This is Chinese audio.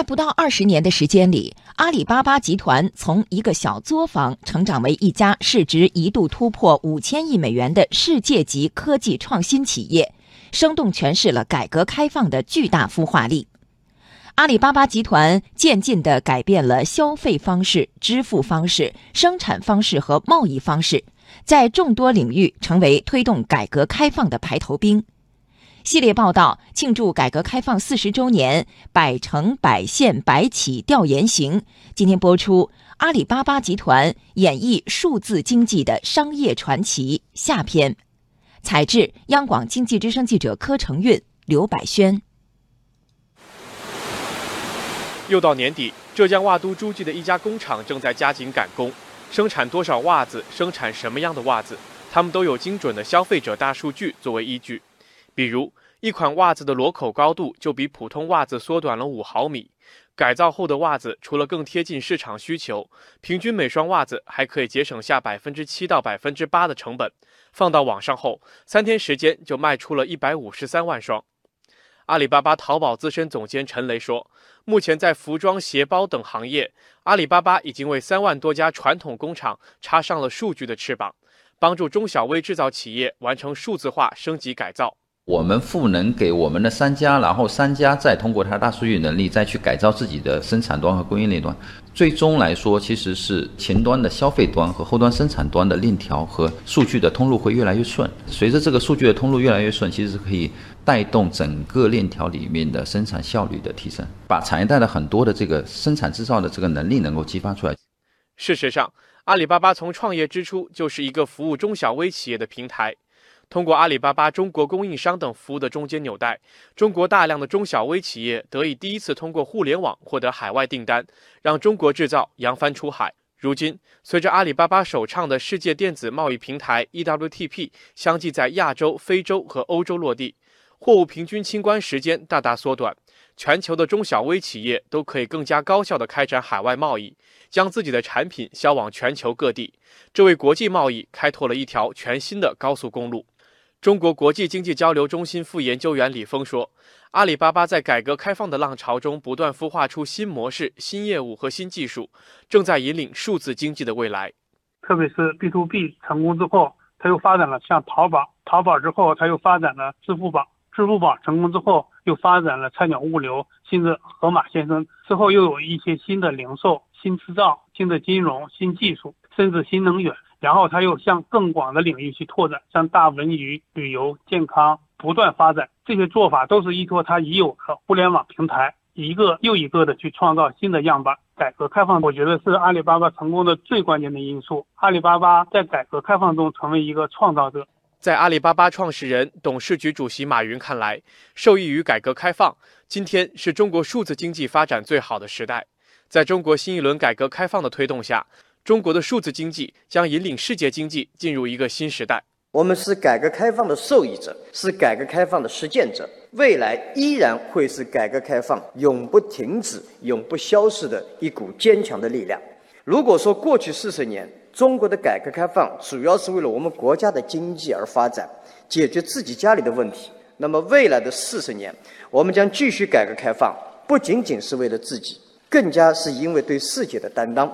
在不到二十年的时间里，阿里巴巴集团从一个小作坊成长为一家市值一度突破五千亿美元的世界级科技创新企业，生动诠释了改革开放的巨大孵化力。阿里巴巴集团渐进地改变了消费方式、支付方式、生产方式和贸易方式，在众多领域成为推动改革开放的排头兵。系列报道庆祝改革开放四十周年，百城百县百企调研行。今天播出阿里巴巴集团演绎数字经济的商业传奇下篇。采制：央广经济之声记者柯成运、刘百轩。又到年底，浙江袜都诸暨的一家工厂正在加紧赶工，生产多少袜子，生产什么样的袜子，他们都有精准的消费者大数据作为依据。比如，一款袜子的螺口高度就比普通袜子缩短了五毫米。改造后的袜子除了更贴近市场需求，平均每双袜子还可以节省下百分之七到百分之八的成本。放到网上后，三天时间就卖出了一百五十三万双。阿里巴巴淘宝资深总监陈雷说：“目前在服装、鞋包等行业，阿里巴巴已经为三万多家传统工厂插上了数据的翅膀，帮助中小微制造企业完成数字化升级改造。”我们赋能给我们的商家，然后商家再通过他大数据能力再去改造自己的生产端和供应链端，最终来说其实是前端的消费端和后端生产端的链条和数据的通路会越来越顺。随着这个数据的通路越来越顺，其实是可以带动整个链条里面的生产效率的提升，把产业带的很多的这个生产制造的这个能力能够激发出来。事实上，阿里巴巴从创业之初就是一个服务中小微企业的平台。通过阿里巴巴中国供应商等服务的中间纽带，中国大量的中小微企业得以第一次通过互联网获得海外订单，让中国制造扬帆出海。如今，随着阿里巴巴首创的世界电子贸易平台 EWTP 相继在亚洲、非洲和欧洲落地，货物平均清关时间大大缩短，全球的中小微企业都可以更加高效地开展海外贸易，将自己的产品销往全球各地，这为国际贸易开拓了一条全新的高速公路。中国国际经济交流中心副研究员李峰说：“阿里巴巴在改革开放的浪潮中不断孵化出新模式、新业务和新技术，正在引领数字经济的未来。特别是 B to B 成功之后，它又发展了像淘宝，淘宝之后它又发展了支付宝，支付宝成功之后又发展了菜鸟物流，甚至盒马先生之后又有一些新的零售、新制造、新的金融、新技术，甚至新能源。”然后他又向更广的领域去拓展，像大文娱、旅游、健康不断发展，这些做法都是依托他已有的互联网平台，一个又一个的去创造新的样板。改革开放，我觉得是阿里巴巴成功的最关键的因素。阿里巴巴在改革开放中成为一个创造者。在阿里巴巴创始人、董事局主席马云看来，受益于改革开放，今天是中国数字经济发展最好的时代。在中国新一轮改革开放的推动下。中国的数字经济将引领世界经济进入一个新时代。我们是改革开放的受益者，是改革开放的实践者，未来依然会是改革开放永不停止、永不消逝的一股坚强的力量。如果说过去四十年中国的改革开放主要是为了我们国家的经济而发展，解决自己家里的问题，那么未来的四十年，我们将继续改革开放，不仅仅是为了自己，更加是因为对世界的担当。